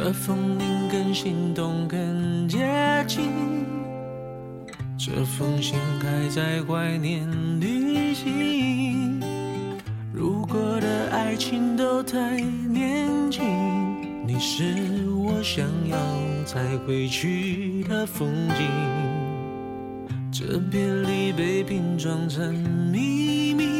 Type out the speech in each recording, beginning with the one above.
这风铃更心动，更接近。这封信还在怀念旅行。如果的爱情都太年轻，你是我想要再回去的风景。这别离被拼装成秘密。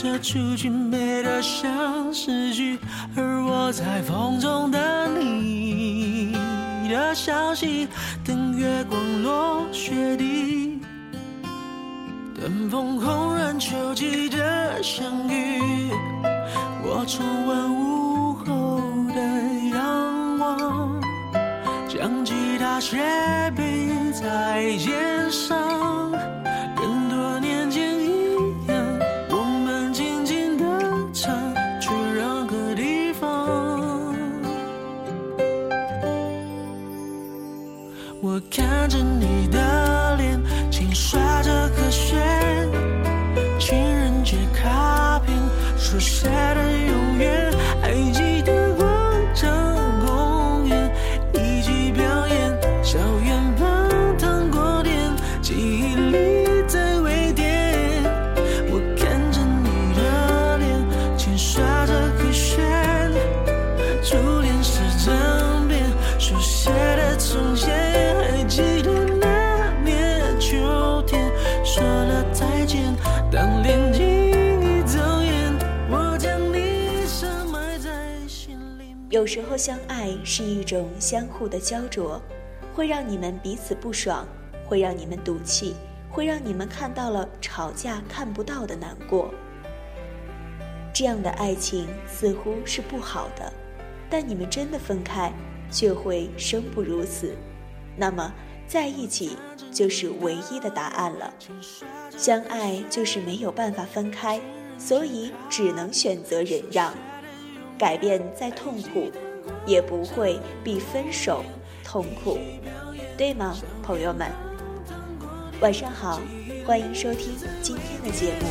这出去美得像诗句，而我在风中等你的消息，等月光落雪地，等枫红染秋季的相遇。我重温午后的阳光，将吉他斜背在肩上。有时候相爱是一种相互的焦灼，会让你们彼此不爽，会让你们赌气，会让你们看到了吵架看不到的难过。这样的爱情似乎是不好的，但你们真的分开，却会生不如死。那么在一起就是唯一的答案了。相爱就是没有办法分开，所以只能选择忍让。改变再痛苦，也不会比分手痛苦，对吗，朋友们？晚上好，欢迎收听今天的节目。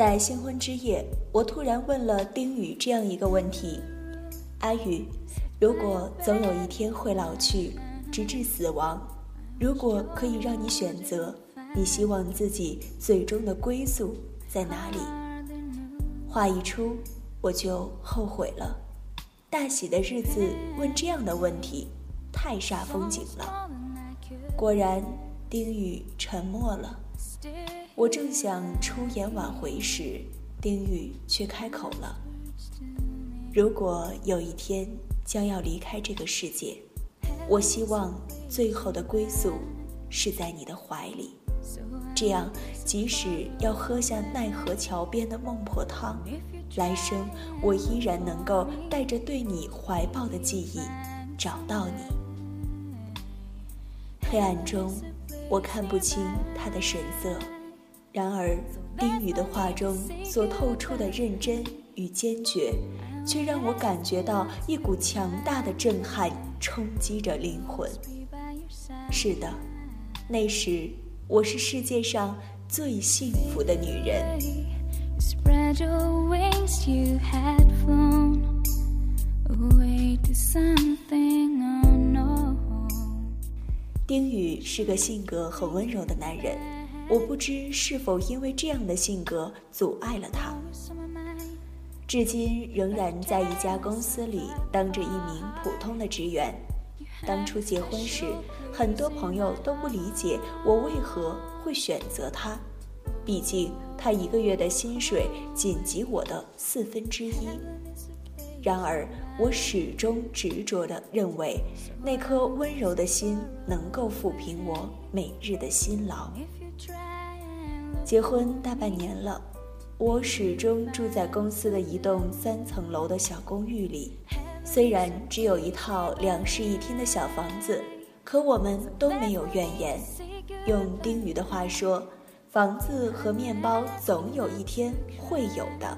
在新婚之夜，我突然问了丁宇这样一个问题：“阿宇，如果总有一天会老去，直至死亡，如果可以让你选择，你希望自己最终的归宿在哪里？”话一出，我就后悔了。大喜的日子问这样的问题，太煞风景了。果然，丁宇沉默了。我正想出言挽回时，丁玉却开口了：“如果有一天将要离开这个世界，我希望最后的归宿是在你的怀里。这样，即使要喝下奈何桥边的孟婆汤，来生我依然能够带着对你怀抱的记忆找到你。”黑暗中，我看不清他的神色。然而，丁宇的话中所透出的认真与坚决，却让我感觉到一股强大的震撼冲击着灵魂。是的，那时我是世界上最幸福的女人。丁宇是个性格很温柔的男人。我不知是否因为这样的性格阻碍了他，至今仍然在一家公司里当着一名普通的职员。当初结婚时，很多朋友都不理解我为何会选择他，毕竟他一个月的薪水仅及我的四分之一。然而，我始终执着地认为，那颗温柔的心能够抚平我每日的辛劳。结婚大半年了，我始终住在公司的一栋三层楼的小公寓里。虽然只有一套两室一厅的小房子，可我们都没有怨言。用丁宇的话说，房子和面包总有一天会有的。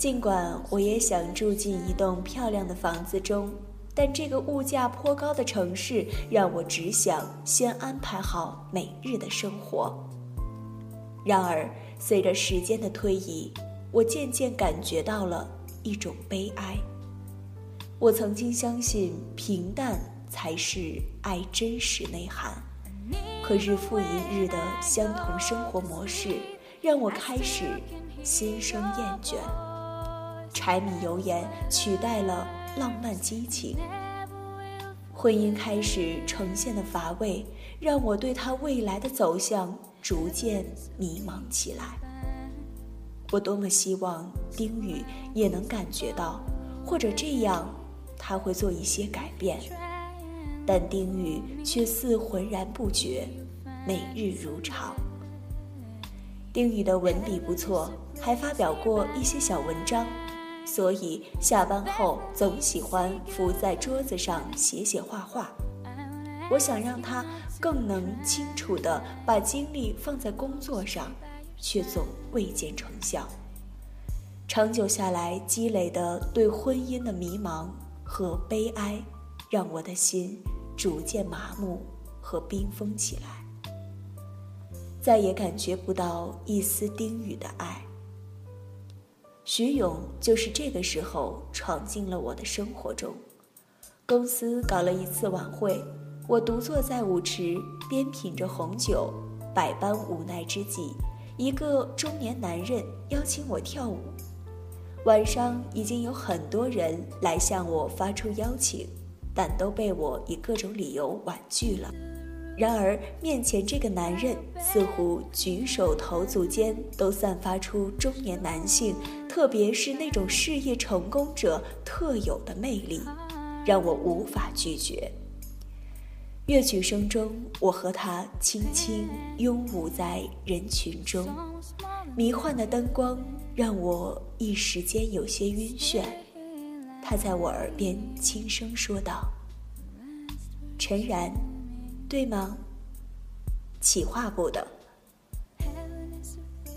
尽管我也想住进一栋漂亮的房子中，但这个物价颇高的城市让我只想先安排好每日的生活。然而，随着时间的推移，我渐渐感觉到了一种悲哀。我曾经相信平淡才是爱真实内涵，可日复一日的相同生活模式让我开始心生厌倦。柴米油盐取代了浪漫激情，婚姻开始呈现的乏味，让我对他未来的走向逐渐迷茫起来。我多么希望丁宇也能感觉到，或者这样，他会做一些改变，但丁宇却似浑然不觉，每日如常。丁宇的文笔不错，还发表过一些小文章。所以下班后总喜欢伏在桌子上写写画画。我想让他更能清楚地把精力放在工作上，却总未见成效。长久下来积累的对婚姻的迷茫和悲哀，让我的心逐渐麻木和冰封起来，再也感觉不到一丝丁雨的爱。徐勇就是这个时候闯进了我的生活中。公司搞了一次晚会，我独坐在舞池边品着红酒，百般无奈之际，一个中年男人邀请我跳舞。晚上已经有很多人来向我发出邀请，但都被我以各种理由婉拒了。然而，面前这个男人似乎举手投足间都散发出中年男性，特别是那种事业成功者特有的魅力，让我无法拒绝。乐曲声中，我和他轻轻拥舞在人群中，迷幻的灯光让我一时间有些晕眩。他在我耳边轻声说道：“陈然。”对吗？企划部的，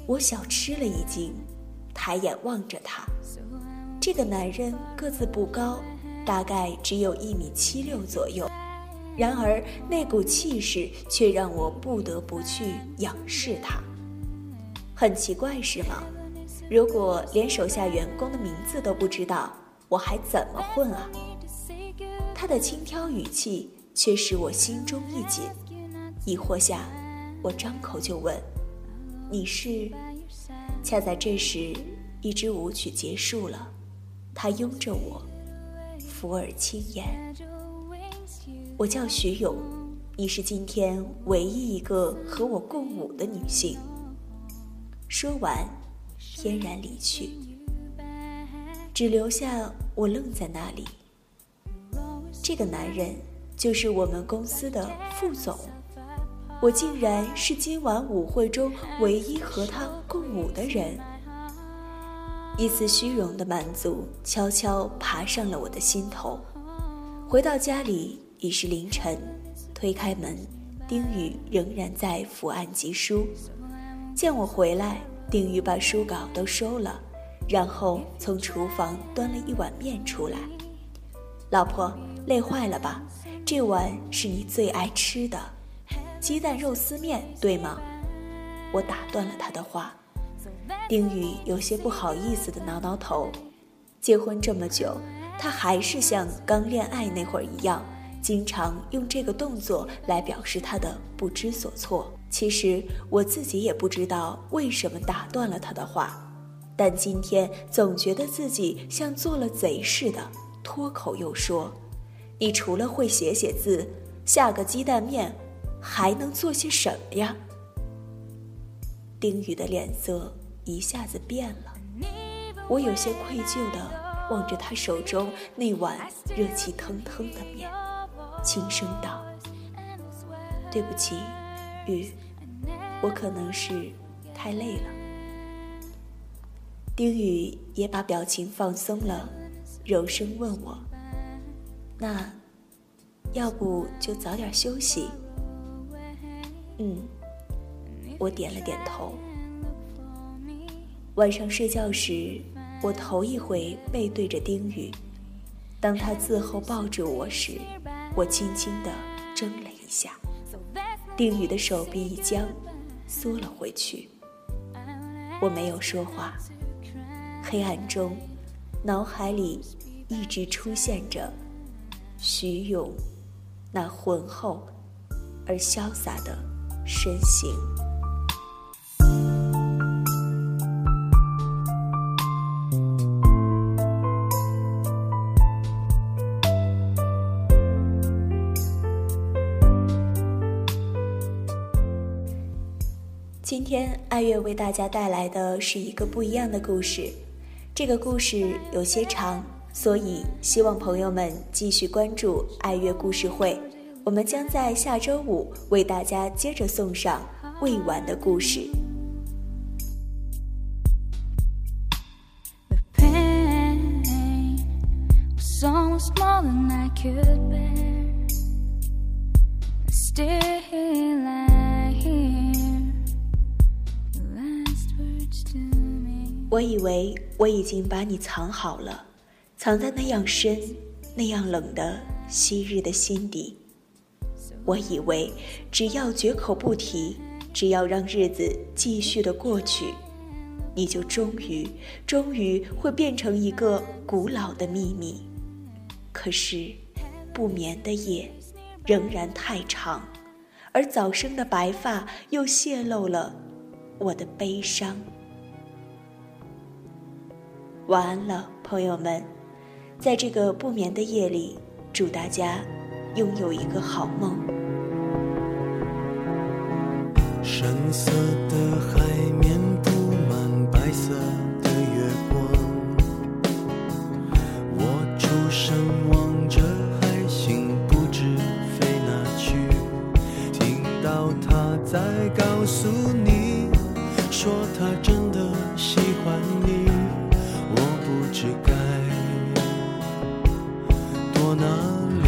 我小吃了一惊，抬眼望着他。这个男人个子不高，大概只有一米七六左右，然而那股气势却让我不得不去仰视他。很奇怪是吗？如果连手下员工的名字都不知道，我还怎么混啊？他的轻佻语气。却使我心中一紧，疑惑下，我张口就问：“你是？”恰在这时，一支舞曲结束了，他拥着我，抚耳轻言：“我叫徐勇，你是今天唯一一个和我共舞的女性。”说完，翩然离去，只留下我愣在那里。这个男人。就是我们公司的副总，我竟然是今晚舞会中唯一和他共舞的人。一丝虚荣的满足悄悄爬上了我的心头。回到家里已是凌晨，推开门，丁宇仍然在伏案疾书。见我回来，丁宇把书稿都收了，然后从厨房端了一碗面出来。老婆，累坏了吧？这碗是你最爱吃的鸡蛋肉丝面，对吗？我打断了他的话。丁宇有些不好意思的挠挠头。结婚这么久，他还是像刚恋爱那会儿一样，经常用这个动作来表示他的不知所措。其实我自己也不知道为什么打断了他的话，但今天总觉得自己像做了贼似的，脱口又说。你除了会写写字，下个鸡蛋面，还能做些什么呀？丁宇的脸色一下子变了，我有些愧疚地望着他手中那碗热气腾腾的面，轻声道：“对不起，雨，我可能是太累了。”丁宇也把表情放松了，柔声问我：“那，要不就早点休息？”嗯，我点了点头。晚上睡觉时，我头一回背对着丁宇。当他自后抱住我时，我轻轻地怔了一下。丁宇的手臂一僵，缩了回去。我没有说话。黑暗中，脑海里一直出现着徐勇那浑厚而潇洒的身形。今天爱乐为大家带来的是一个不一样的故事，这个故事有些长，所以希望朋友们继续关注爱乐故事会。我们将在下周五为大家接着送上未完的故事。我以为我已经把你藏好了，藏在那样深、那样冷的昔日的心底。我以为只要绝口不提，只要让日子继续的过去，你就终于、终于会变成一个古老的秘密。可是，不眠的夜仍然太长，而早生的白发又泄露了我的悲伤。晚安了，朋友们，在这个不眠的夜里，祝大家拥有一个好梦。深色的海面布满白色的月光，我出神望着海星不知飞哪去，听到他在告诉你，说他真的喜欢你。是该躲哪里？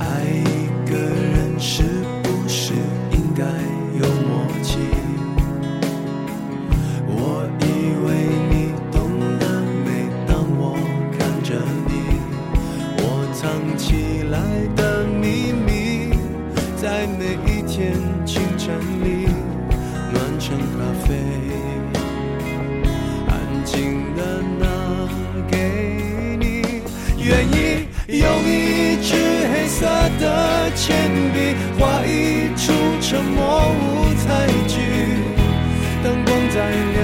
爱一个人是不是应该有默契？我以为你懂得，每当我看着你，我藏起来的秘密，在每一天清晨里暖成咖啡。愿意用一支黑色的铅笔画一出沉默舞台剧，灯光再亮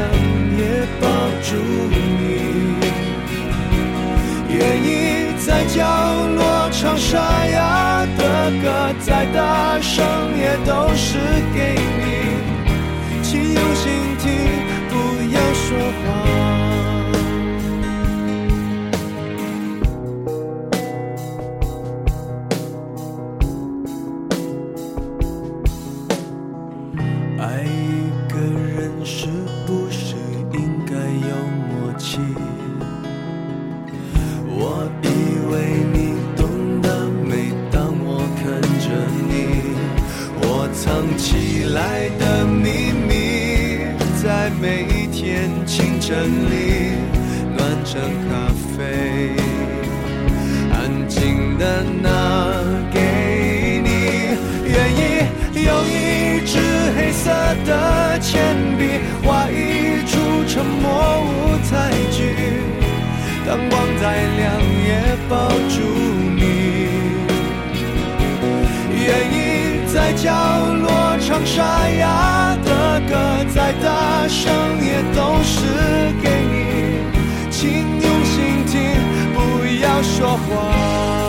也抱住你。愿意在角落唱沙哑的歌，再大声也都是给你。请用心听，不要说话。在每一天清晨里暖成咖啡，安静的拿给你。愿意用一支黑色的铅笔画一出沉默舞台剧，当光再亮也抱住你。愿意在角落唱沙哑的歌，再大伤也都是给你，请用心听，不要说谎。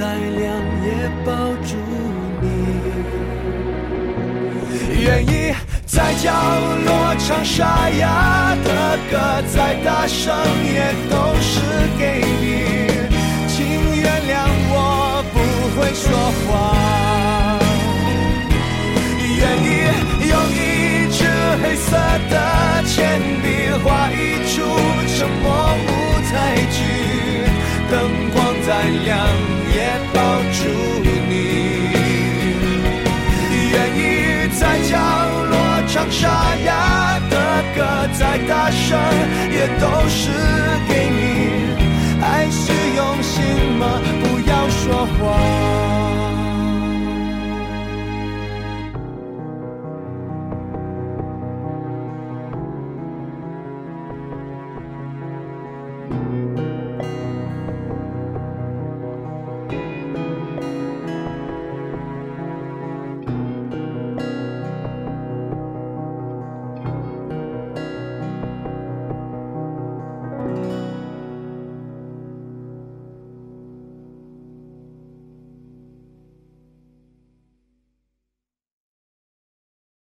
再亮也抱住你。愿意在角落唱沙哑的歌，再大声也都是给你。请原谅我不会说谎，大声也都是给你。爱是用心吗？不要说谎。